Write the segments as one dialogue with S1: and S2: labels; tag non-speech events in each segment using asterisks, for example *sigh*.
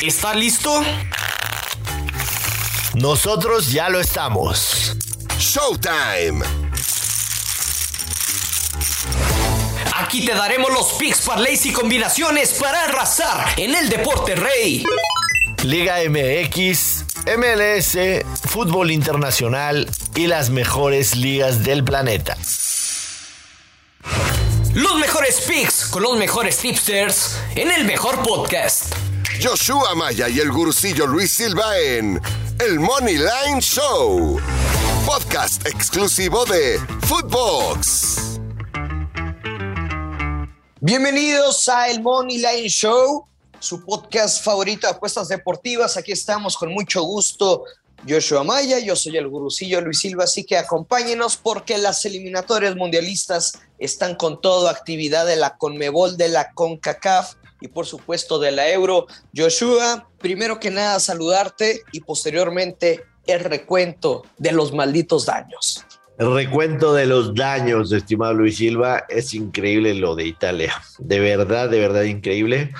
S1: ¿Está listo?
S2: Nosotros ya lo estamos.
S3: Showtime.
S1: Aquí te daremos los picks, parlays y combinaciones para arrasar en el deporte rey.
S2: Liga MX, MLS, fútbol internacional y las mejores ligas del planeta.
S1: Los mejores picks con los mejores tipsters en el mejor podcast.
S3: Joshua Maya y el gurucillo Luis Silva en El Money Line Show. Podcast exclusivo de Footbox.
S4: Bienvenidos a El Money Line Show, su podcast favorito de apuestas deportivas. Aquí estamos con mucho gusto. Joshua Maya, yo soy el gurucillo Luis Silva, así que acompáñenos porque las eliminatorias mundialistas están con todo, actividad de la Conmebol, de la CONCACAF y por supuesto de la Euro. Joshua, primero que nada saludarte y posteriormente el recuento de los malditos daños.
S2: El recuento de los daños, estimado Luis Silva, es increíble lo de Italia. De verdad, de verdad increíble.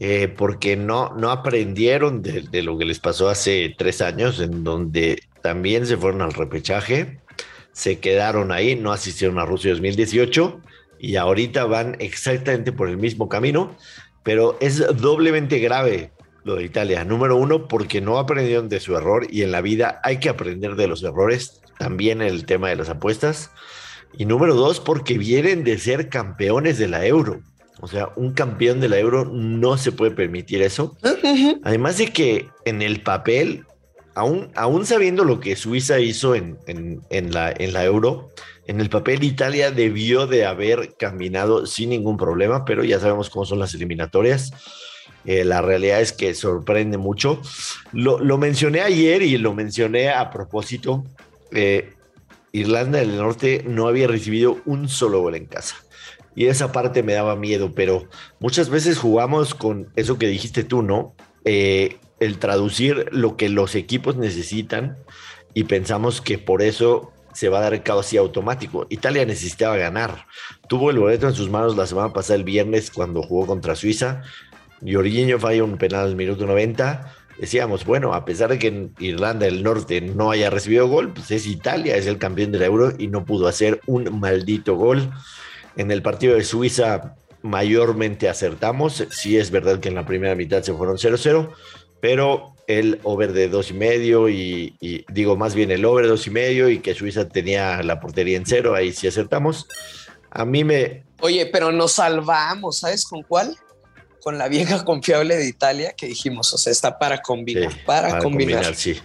S2: Eh, porque no, no aprendieron de, de, lo que les pasó hace tres años, en donde también se fueron al repechaje, se quedaron ahí, no asistieron a Rusia 2018 y ahorita van exactamente por el mismo camino, pero es doblemente grave lo de Italia. Número uno, porque no aprendieron de su error y en la vida hay que aprender de los errores, también el tema de las apuestas. Y número dos, porque vienen de ser campeones de la Euro. O sea, un campeón de la Euro no se puede permitir eso. Además de que en el papel, aún, aún sabiendo lo que Suiza hizo en, en, en, la, en la Euro, en el papel Italia debió de haber caminado sin ningún problema, pero ya sabemos cómo son las eliminatorias. Eh, la realidad es que sorprende mucho. Lo, lo, mencioné ayer y lo mencioné a propósito. Eh, Irlanda del Norte no había recibido un solo gol en casa. Y esa parte me daba miedo, pero muchas veces jugamos con eso que dijiste tú, ¿no? Eh, el traducir lo que los equipos necesitan y pensamos que por eso se va a dar casi automático. Italia necesitaba ganar. Tuvo el boleto en sus manos la semana pasada, el viernes, cuando jugó contra Suiza. Jorginho falla un penal al minuto 90. Decíamos, bueno, a pesar de que en Irlanda del Norte no haya recibido gol, pues es Italia, es el campeón del Euro y no pudo hacer un maldito gol. En el partido de Suiza mayormente acertamos. Sí es verdad que en la primera mitad se fueron 0-0, pero el over de dos y medio y, digo más bien el over dos y medio y que Suiza tenía la portería en cero, ahí sí acertamos. A mí me...
S4: Oye, pero nos salvamos, ¿sabes con cuál? Con la vieja *laughs* confiable de Italia que dijimos, o sea, está para combinar,
S2: Sí,
S4: para, combinar.
S2: sí.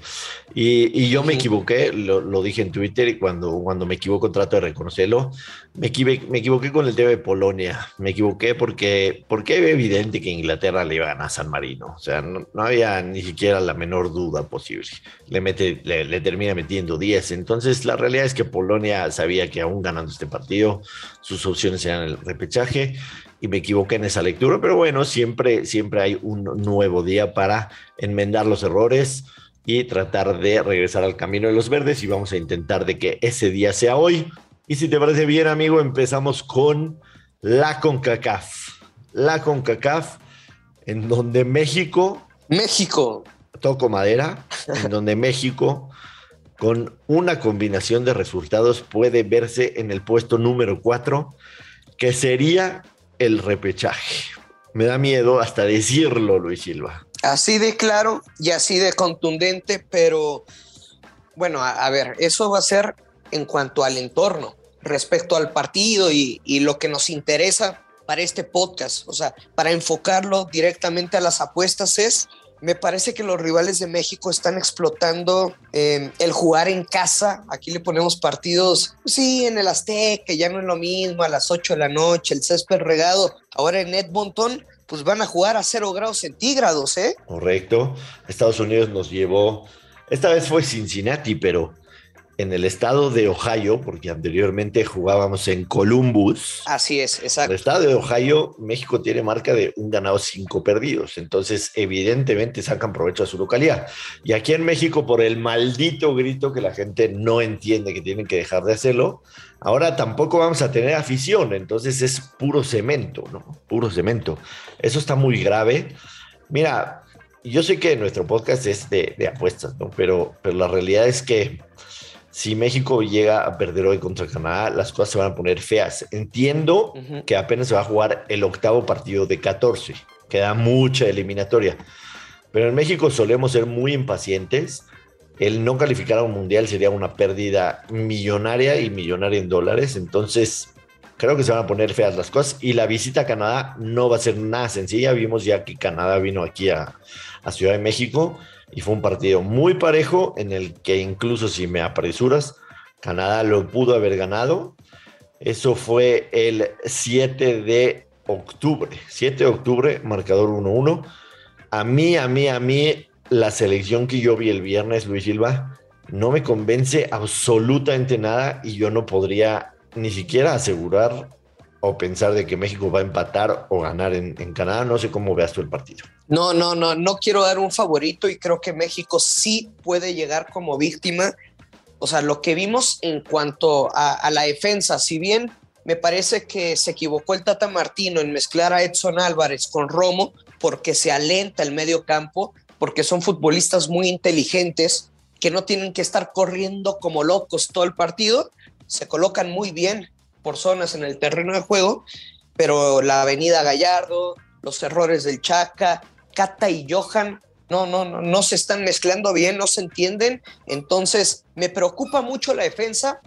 S2: Y, y yo me equivoqué, lo, lo dije en Twitter y cuando, cuando me equivoco trato de reconocerlo. Me equivoqué, me equivoqué con el tema de Polonia. Me equivoqué porque, porque era evidente que Inglaterra le iba a ganar a San Marino. O sea, no, no había ni siquiera la menor duda posible. Le, mete, le, le termina metiendo 10. Entonces, la realidad es que Polonia sabía que aún ganando este partido, sus opciones eran el repechaje y me equivoqué en esa lectura, pero bueno, siempre, siempre hay un nuevo día para enmendar los errores y tratar de regresar al camino de los verdes y vamos a intentar de que ese día sea hoy. Y si te parece bien, amigo, empezamos con la CONCACAF. La CONCACAF, en donde México...
S4: México.
S2: Toco madera, en *laughs* donde México con una combinación de resultados puede verse en el puesto número 4, que sería el repechaje. Me da miedo hasta decirlo, Luis Silva.
S4: Así de claro y así de contundente, pero bueno, a, ver, eso va a ser en cuanto al entorno, respecto al partido y, y, lo que nos interesa para este podcast, o sea, para enfocarlo directamente a las apuestas es, me parece que los rivales de México están explotando eh, el jugar en casa, aquí le ponemos partidos, sí, en el Azteca, ya no es lo mismo, a las 8 de la noche, el césped regado, ahora en Edmonton, pues van a jugar a 0 grados centígrados, ¿eh?
S2: Correcto, Estados Unidos nos llevó, esta vez fue Cincinnati, pero en el estado de Ohio, porque anteriormente jugábamos en Columbus.
S4: Así es, exacto.
S2: En el estado de Ohio, México tiene marca de un ganado, cinco perdidos. Entonces, evidentemente sacan provecho a su localidad. Y aquí en México, por el maldito grito que la gente no entiende que tienen que dejar de hacerlo, ahora tampoco vamos a tener afición. Entonces es puro cemento, ¿no? Puro cemento. Eso está muy grave. Mira, yo sé que nuestro podcast es de, apuestas, ¿no? Pero, pero la realidad es que si México llega a perder hoy contra Canadá, las cosas se van a poner feas. Entiendo que apenas se va a jugar el octavo partido de 14, queda mucha eliminatoria. Pero en México solemos ser muy impacientes. El no calificar a un mundial sería una pérdida millonaria y millonaria en dólares. Entonces, creo que se van a poner feas las cosas y la visita a Canadá no va a ser nada sencilla. Vimos ya que Canadá vino aquí a, Ciudad de México y fue un partido muy parejo en el que incluso si me apresuras, Canadá lo pudo haber ganado. Eso fue el 7 de octubre. 7 de octubre, marcador 1-1. A mí, a mí, a mí, la selección que yo vi el viernes, Luis Silva, no me convence absolutamente nada y yo no podría ni siquiera asegurar pensar de que México va a empatar o ganar en, Canadá. No sé cómo veas tú el partido.
S4: No, no, no, no quiero dar un favorito y creo que México sí puede llegar como víctima. O sea, lo que vimos en cuanto a, la defensa, si bien me parece que se equivocó el Tata Martino en mezclar a Edson Álvarez con Romo porque se alenta el medio campo, porque son futbolistas muy inteligentes que no tienen que estar corriendo como locos todo el partido se colocan muy bien por zonas en el terreno de juego, pero la avenida Gallardo, los errores del Chaca, Cata y Johan, no, no, no, no se están mezclando bien, no se entienden. Entonces, me preocupa mucho la defensa.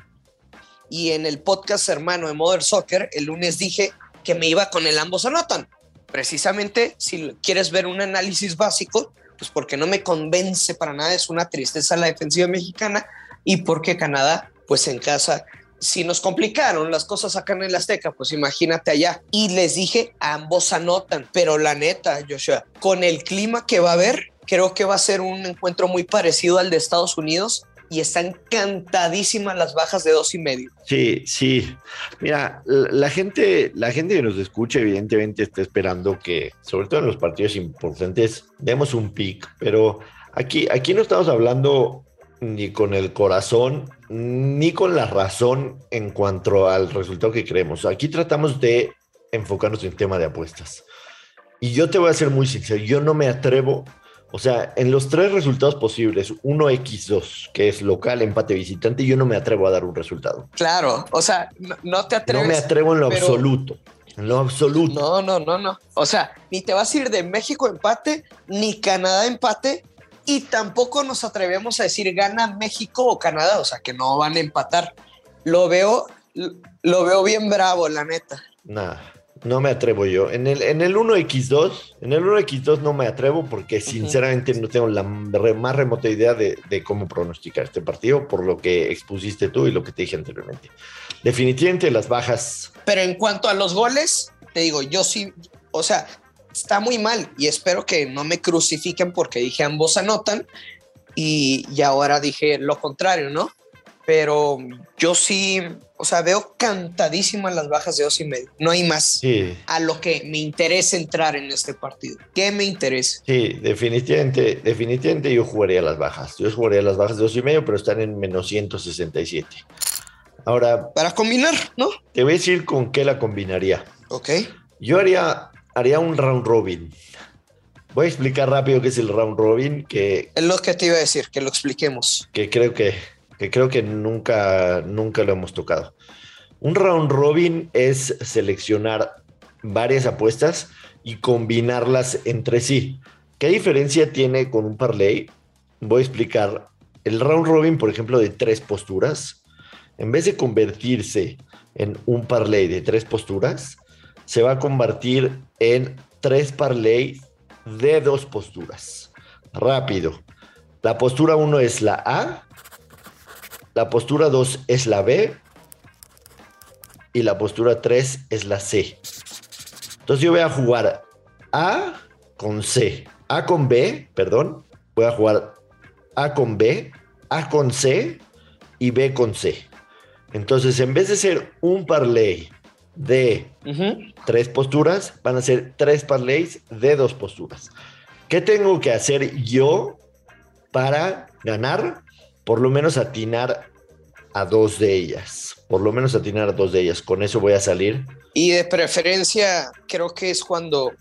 S4: Y en el podcast hermano de Mother Soccer, el lunes dije que me iba con el ambos anotan. Precisamente, si quieres ver un análisis básico, pues porque no me convence para nada, es una tristeza la defensiva mexicana y porque Canadá pues en casa si nos complicaron las cosas acá en el Azteca, pues imagínate allá. Y les dije, ambos anotan, pero la neta, Joshua, con el clima que va a haber, creo que va a ser un encuentro muy parecido al de Estados Unidos y están cantadísimas las bajas de dos y medio.
S2: Sí, sí. Mira, la gente, la gente que nos escucha, evidentemente está esperando que, sobre todo en los partidos importantes, demos un pick, pero aquí, aquí no estamos hablando ni con el corazón, ni con la razón en cuanto al resultado que queremos. Aquí tratamos de enfocarnos en el tema de apuestas. Y yo te voy a ser muy sincero, yo no me atrevo, o sea, en los tres resultados posibles, 1x2, que es local, empate, visitante, yo no me atrevo a dar un resultado.
S4: Claro, o sea, no, te atreves.
S2: No me atrevo en lo absoluto. En lo absoluto.
S4: No, no, no, no. O sea, ni te vas a ir de México empate, ni Canadá empate, y tampoco nos atrevemos a decir gana México o Canadá, o sea que no van a empatar. Lo veo, lo veo bien bravo, la neta.
S2: Nada, no me atrevo yo. En el, en el 1x2, en el 1x2 no me atrevo porque sinceramente no tengo la más remota idea de, de, cómo pronosticar este partido por lo que expusiste tú y lo que te dije anteriormente. Definitivamente las bajas.
S4: Pero en cuanto a los goles, te digo, yo sí, o sea, está muy mal y espero que no me crucifiquen porque dije ambos anotan y, y ahora dije lo contrario, ¿no? Pero yo sí, o sea, veo cantadísimas las bajas de dos y medio. No hay más a lo que me interesa entrar en este partido. ¿Qué me interesa?
S2: Sí, definitivamente, definitivamente yo jugaría las bajas. Yo jugaría las bajas de dos y medio, pero están en menos 167. Ahora.
S4: Para combinar, ¿no?
S2: Te voy a decir con qué la combinaría.
S4: Ok.
S2: Yo haría haría un round robin. Voy a explicar rápido qué es el round robin. Que,
S4: es lo que te iba a decir, que lo expliquemos.
S2: Que creo que, que creo que nunca, nunca lo hemos tocado. Un round robin es seleccionar varias apuestas y combinarlas entre sí. ¿Qué diferencia tiene con un parlay? Voy a explicar. El round robin, por ejemplo, de tres posturas, en vez de convertirse en un parlay de tres posturas, se va a convertir en tres parlays de dos posturas. Rápido. La postura 1 es la A, la postura 2 es la B y la postura 3 es la C. Entonces yo voy a jugar A con C, A con B, perdón, voy a jugar A con B, A con C y B con C. Entonces en vez de ser un parlay de tres posturas, van a ser tres parlays de dos posturas. ¿Qué tengo que hacer yo para ganar? Por lo menos atinar a dos de ellas. Por lo menos atinar a dos de ellas. Con eso voy a salir.
S4: Y de preferencia, creo que es cuando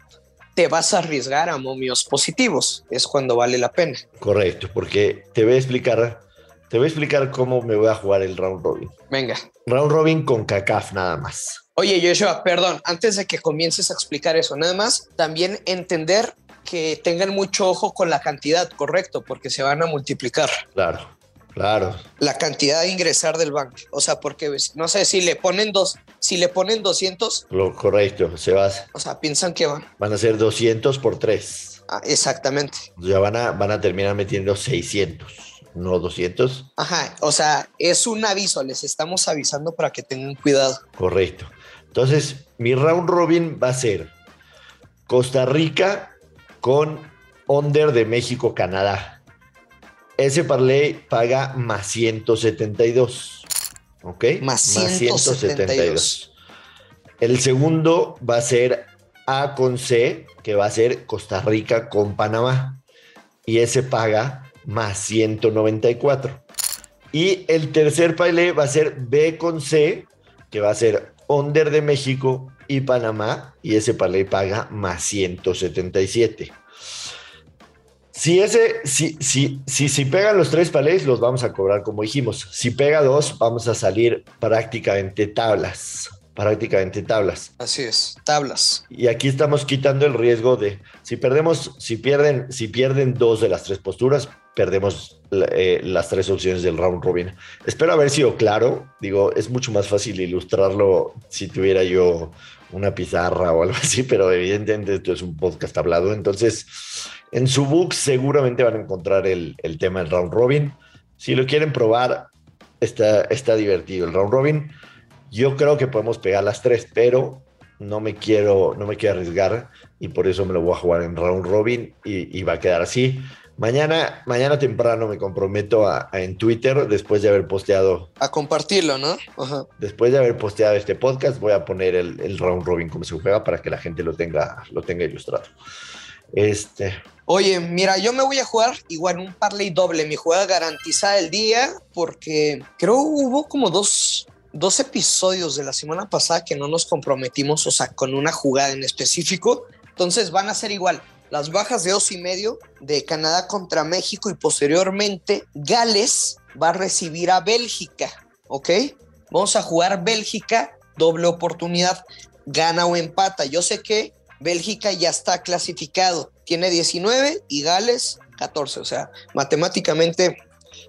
S4: te vas a arriesgar a momios positivos. Es cuando vale la pena.
S2: Correcto, porque te voy a explicar, te voy a explicar cómo me voy a jugar el round robin.
S4: Venga.
S2: Round robin con CACAF nada más.
S4: Oye, Joshua, perdón, antes de que comiences a explicar eso, nada más, también entender que tengan mucho ojo con la cantidad, correcto, porque se van a multiplicar.
S2: Claro. Claro.
S4: La cantidad de ingresar del banco. O sea, porque no sé si le ponen dos, si le ponen 200.
S2: Lo correcto, se va.
S4: O sea, piensan que van.
S2: Van a ser 200 por 3.
S4: Ah, exactamente.
S2: Ya van a, van a terminar metiendo 600, no 200.
S4: Ajá, o sea, es un aviso, les estamos avisando para que tengan cuidado.
S2: Correcto. Entonces, mi round robin va a ser Costa Rica con under de México-Canadá. Ese parlay paga más 172. ¿Ok?
S4: Más 172.
S2: El segundo va a ser A con C, que va a ser Costa Rica con Panamá. Y ese paga más 194. Y el tercer parlay va a ser B con C, que va a ser Under de México y Panamá. Y ese parlay paga más 177. Si ese, si, si, si, si pegan los tres palés, los vamos a cobrar como dijimos. Si pega dos, vamos a salir prácticamente tablas. Prácticamente tablas.
S4: Así es, tablas.
S2: Y aquí estamos quitando el riesgo de si perdemos, si pierden, si pierden dos de las tres posturas, perdemos eh, las tres opciones del round robin. Espero haber sido claro. Digo, es mucho más fácil ilustrarlo si tuviera yo una pizarra o algo así, pero evidentemente esto es un podcast hablado. Entonces, en su book seguramente van a encontrar el, tema del round robin. Si lo quieren probar, está, está divertido el round robin. Yo creo que podemos pegar las tres, pero no me quiero, no me quiero arriesgar y por eso me lo voy a jugar en round robin y, va a quedar así. Mañana, mañana temprano me comprometo a, en Twitter, después de haber posteado.
S4: A compartirlo, ¿no?
S2: Después de haber posteado este podcast, voy a poner el, el, round robin como se juega para que la gente lo tenga, lo tenga ilustrado. Este,
S4: Oye, mira, yo me voy a jugar igual un parlay doble, mi jugada garantizada el día, porque creo hubo como dos, dos episodios de la semana pasada que no nos comprometimos, o sea, con una jugada en específico. Entonces van a ser igual las bajas de dos y medio de Canadá contra México y posteriormente Gales va a recibir a Bélgica, ¿ok? Vamos a jugar Bélgica, doble oportunidad, gana o empata. Yo sé que Bélgica ya está clasificado, tiene 19 y Gales 14, o sea, matemáticamente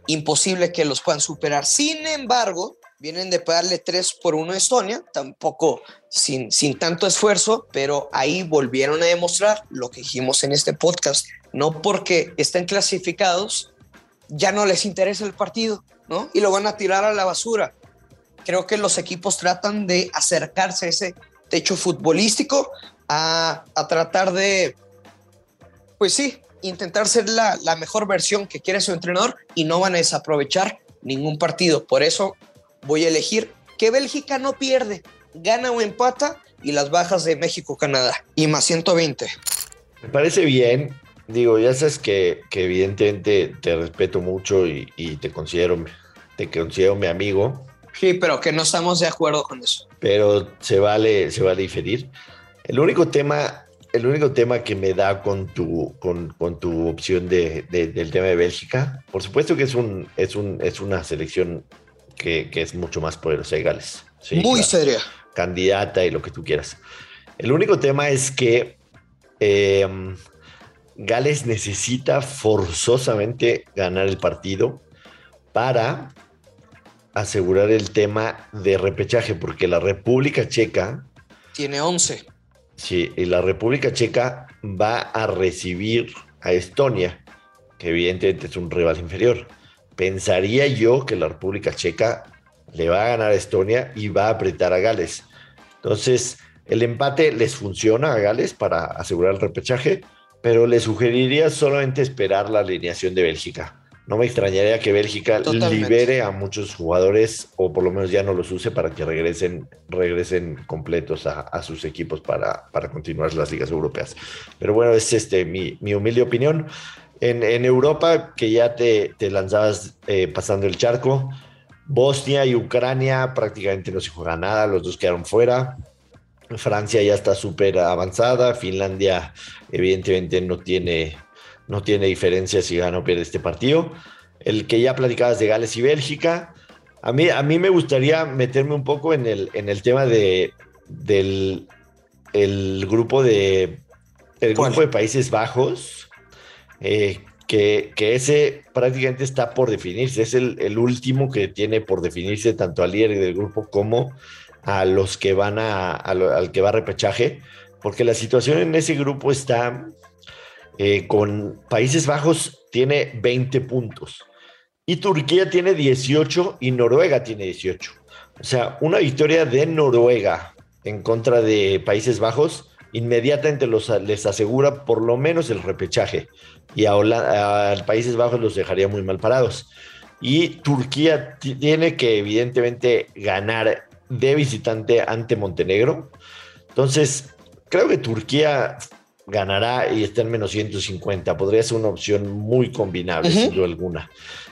S4: imposible que los puedan superar. Sin embargo, vienen de pagarle 3 por 1 a Estonia, tampoco sin, sin tanto esfuerzo, pero ahí volvieron a demostrar lo que dijimos en este podcast. No porque estén clasificados, ya no les interesa el partido, ¿no? Y lo van a tirar a la basura. Creo que los equipos tratan de acercarse a ese techo futbolístico, a, tratar de, pues sí, intentar ser la, la, mejor versión que quiere su entrenador y no van a desaprovechar ningún partido. Por eso voy a elegir que Bélgica no pierde, gana o empata y las bajas de México-Canadá y más 120.
S2: Me parece bien. Digo, ya sabes que, que evidentemente te respeto mucho y, y, te considero te considero mi amigo.
S4: Sí, pero que no estamos de acuerdo con eso.
S2: Pero se vale, se vale diferir. El único tema, el único tema que me da con tu, con, tu opción de, del tema de Bélgica, por supuesto que es, un, es, un, es una selección que, es mucho más poderosa de Gales.
S4: Muy seria.
S2: Candidata y lo que tú quieras. El único tema es que em, Gales necesita forzosamente ganar el partido para asegurar el tema de repechaje, porque la República Checa
S4: tiene 11.
S2: Sí, y la República Checa va a recibir a Estonia, que evidentemente es un rival inferior. Pensaría yo que la República Checa le va a ganar a Estonia y va a apretar a Gales. Entonces, el empate les funciona a Gales para asegurar el repechaje, pero le sugeriría solamente esperar la alineación de Bélgica no me extrañaría que Bélgica libere a muchos jugadores o por lo menos ya no los use para que regresen, regresen completos a, sus equipos para, para, continuar las ligas europeas. Pero bueno, es este, mi, humilde opinión. En, Europa, que ya te, lanzabas eh, pasando el charco, Bosnia y Ucrania prácticamente no se juega nada, los dos quedaron fuera. Francia ya está súper avanzada, Finlandia evidentemente no tiene, no tiene diferencia si gana o pierde este partido. El que ya platicabas de Gales y Bélgica, a mí, a mí me gustaría meterme un poco en el, en el tema de, del el grupo de, el grupo de Países Bajos, eh, que, ese prácticamente está por definirse, es el, último que tiene por definirse tanto al líder del grupo como a los que van a, al que va a repechaje, porque la situación en ese grupo está eh, con Países Bajos tiene 20 puntos y Turquía tiene 18 y Noruega tiene 18. O sea, una victoria de Noruega en contra de Países Bajos inmediatamente los, les asegura por lo menos el repechaje y a, Holanda, a Países Bajos los dejaría muy mal parados. Y Turquía tiene que evidentemente ganar de visitante ante Montenegro. Entonces, creo que Turquía ganará y está en menos 150. Podría ser una opción muy combinable, uh -huh. sin duda alguna.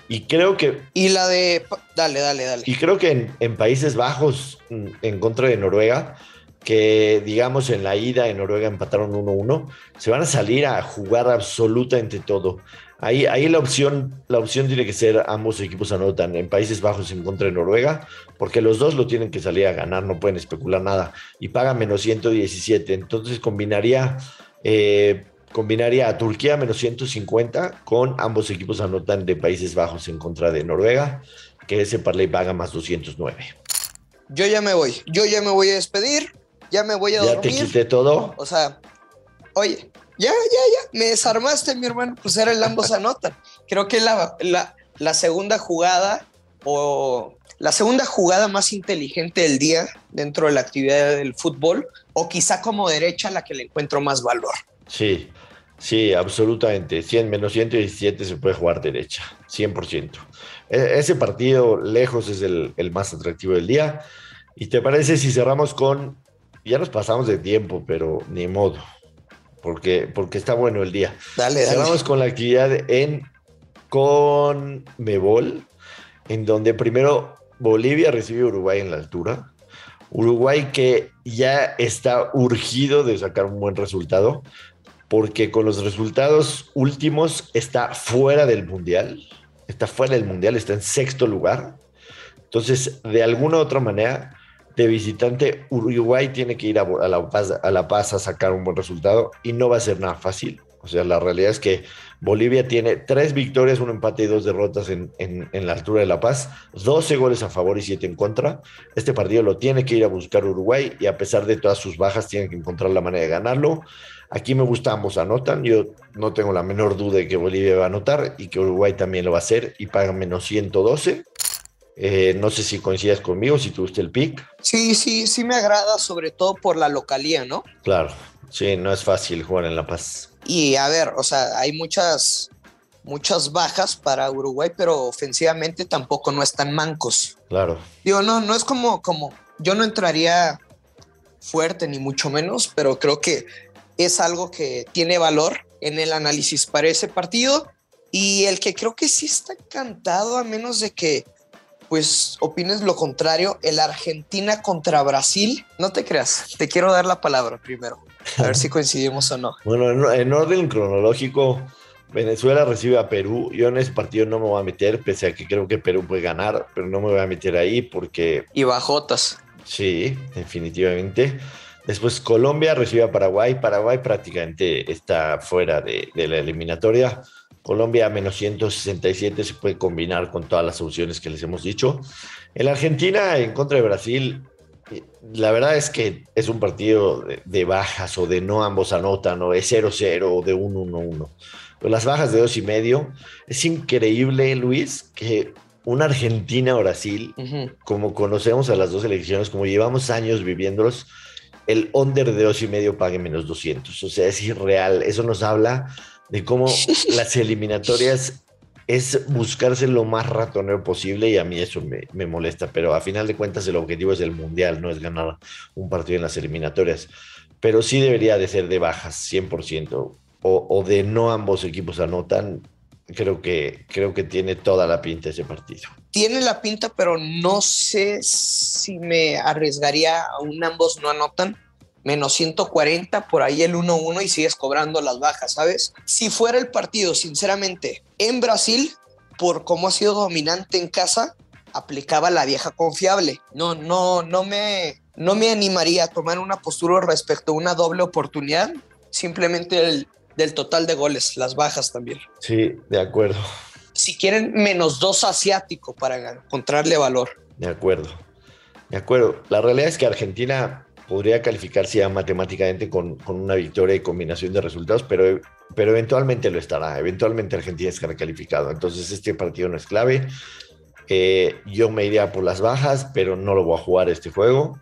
S2: Y creo que.
S4: Y la de. Dale, dale, dale.
S2: Y creo que en, en, Países Bajos, en contra de Noruega, que digamos en la ida en Noruega empataron 1-1, se van a salir a jugar absolutamente todo. Ahí, ahí la, opción, la opción tiene que ser ambos equipos anotan en Países Bajos en contra de Noruega, porque los dos lo tienen que salir a ganar, no pueden especular nada, y pagan menos 117. Entonces combinaría, eh, combinaría a Turquía menos 150 con ambos equipos anotan de Países Bajos en contra de Noruega, que ese parlay paga más 209.
S4: Yo ya me voy, yo ya me voy a despedir, ya me voy a
S2: ¿Ya
S4: dormir.
S2: te quité todo?
S4: O sea, oye, ya, ya, ya, me desarmaste, mi hermano, pues era el ambos anotan. Creo que la, la, la, segunda jugada o la segunda jugada más inteligente del día dentro de la actividad del fútbol, o quizá como derecha la que le encuentro más valor.
S2: Sí, sí, absolutamente. 100 menos 117 se puede jugar derecha, 100%. E ese partido lejos es el, el más atractivo del día. ¿Y te parece si cerramos con... Ya nos pasamos de tiempo, pero ni modo porque, porque está bueno el día.
S4: Dale, dale.
S2: Vamos con la actividad en con Mebol, en donde primero Bolivia recibe a Uruguay en la altura. Uruguay que ya está urgido de sacar un buen resultado, porque con los resultados últimos está fuera del Mundial, está fuera del Mundial, está en sexto lugar. Entonces, de alguna u otra manera, de visitante, Uruguay tiene que ir a, la Paz, a, La Paz, a sacar un buen resultado y no va a ser nada fácil. O sea, la realidad es que Bolivia tiene tres victorias, un empate y dos derrotas en, en, en, la altura de La Paz, 12 goles a favor y 7 en contra. Este partido lo tiene que ir a buscar Uruguay y a pesar de todas sus bajas, tiene que encontrar la manera de ganarlo. Aquí me gusta ambos anotan. Yo no tengo la menor duda de que Bolivia va a anotar y que Uruguay también lo va a hacer y paga menos 112. Eh, no sé si coincidas conmigo, si tuviste el pick.
S4: Sí, sí, sí me agrada, sobre todo por la localía, ¿no?
S2: Claro, sí, no es fácil jugar en La Paz.
S4: Y a ver, o sea, hay muchas, muchas bajas para Uruguay, pero ofensivamente tampoco no están mancos.
S2: Claro.
S4: Digo, no, no es como, como, yo no entraría fuerte ni mucho menos, pero creo que es algo que tiene valor en el análisis para ese partido. Y el que creo que sí está cantado, a menos de que pues opines lo contrario, el Argentina contra Brasil, no te creas, te quiero dar la palabra primero, a ver si *laughs* coincidimos o no.
S2: Bueno, en, en, orden cronológico, Venezuela recibe a Perú, yo en ese partido no me voy a meter, pese a que creo que Perú puede ganar, pero no me voy a meter ahí porque...
S4: Y bajotas.
S2: Sí, definitivamente. Después Colombia recibe a Paraguay, Paraguay prácticamente está fuera de, de la eliminatoria. Colombia menos 167 se puede combinar con todas las soluciones que les hemos dicho. En la Argentina, en contra de Brasil, la verdad es que es un partido de, de bajas o de no ambos anotan o de 0-0 o de 1-1-1. Pero las bajas de dos y medio, es increíble, Luis, que una Argentina-Brasil, uh -huh. como conocemos a las dos elecciones, como llevamos años viviéndolos, el under de dos y medio pague menos 200. O sea, es irreal. Eso nos habla de cómo *laughs* las eliminatorias es buscarse lo más ratonero posible y a mí eso me, me, molesta, pero a final de cuentas el objetivo es el mundial, no es ganar un partido en las eliminatorias, pero sí debería de ser de bajas 100% o, o de no ambos equipos anotan, creo que, creo que tiene toda la pinta ese partido.
S4: Tiene la pinta, pero no sé si me arriesgaría a un ambos no anotan menos 140, por ahí el 1-1 y sigues cobrando las bajas, ¿sabes? Si fuera el partido, sinceramente, en Brasil, por cómo ha sido dominante en casa, aplicaba la vieja confiable. No, no, no me, no me animaría a tomar una postura respecto a una doble oportunidad, simplemente el, del total de goles, las bajas también.
S2: Sí, de acuerdo.
S4: Si quieren, menos dos asiático para encontrarle valor.
S2: De acuerdo. De acuerdo. La realidad es que Argentina podría calificarse ya matemáticamente con, con, una victoria y combinación de resultados, pero, pero eventualmente lo estará. Eventualmente Argentina estará calificado. Entonces este partido no es clave. Eh, yo me iría por las bajas, pero no lo voy a jugar este juego.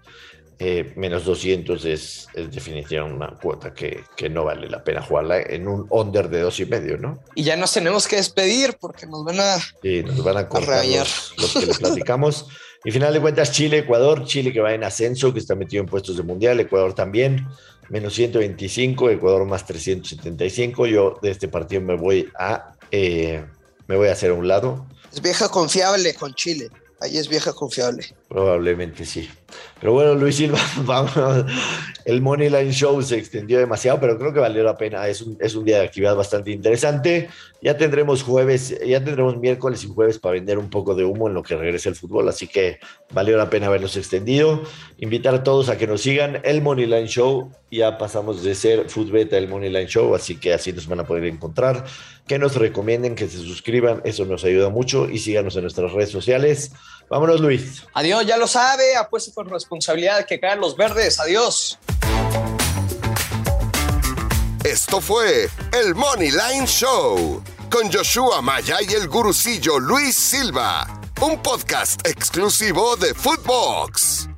S2: Eh, menos 200 es, es definitivamente una cuota que, que, no vale la pena jugarla en un under de dos y medio, ¿no?
S4: Y ya nos tenemos que despedir porque nos van a,
S2: sí, nos van a cortar los, los, que le platicamos. *laughs* y final de cuentas, Chile, Ecuador, Chile que va en ascenso, que está metido en puestos de mundial, Ecuador también, menos 125, Ecuador más 375. Yo de este partido me voy a, eh, me voy a hacer a un lado.
S4: Es vieja confiable con Chile. Ahí es vieja confiable.
S2: Probablemente sí. Pero bueno, Luis Silva, *laughs* vamos. El Money Line Show se extendió demasiado, pero creo que valió la pena. Es un, es un día de actividad bastante interesante. Ya tendremos jueves, ya tendremos miércoles y jueves para vender un poco de humo en lo que regrese el fútbol. Así que valió la pena haberlos extendido. Invitar a todos a que nos sigan el Money Line Show. Ya pasamos de ser Food Beta el Money Line Show, así que así nos van a poder encontrar. Que nos recomienden, que se suscriban, eso nos ayuda mucho. Y síganos en nuestras redes sociales. Vámonos, Luis.
S4: Adiós, ya lo sabe. Apuesta con responsabilidad que caen los verdes. Adiós.
S3: Esto fue el Money Line Show con Joshua Maya y el gurucillo Luis Silva, un podcast exclusivo de Footbox.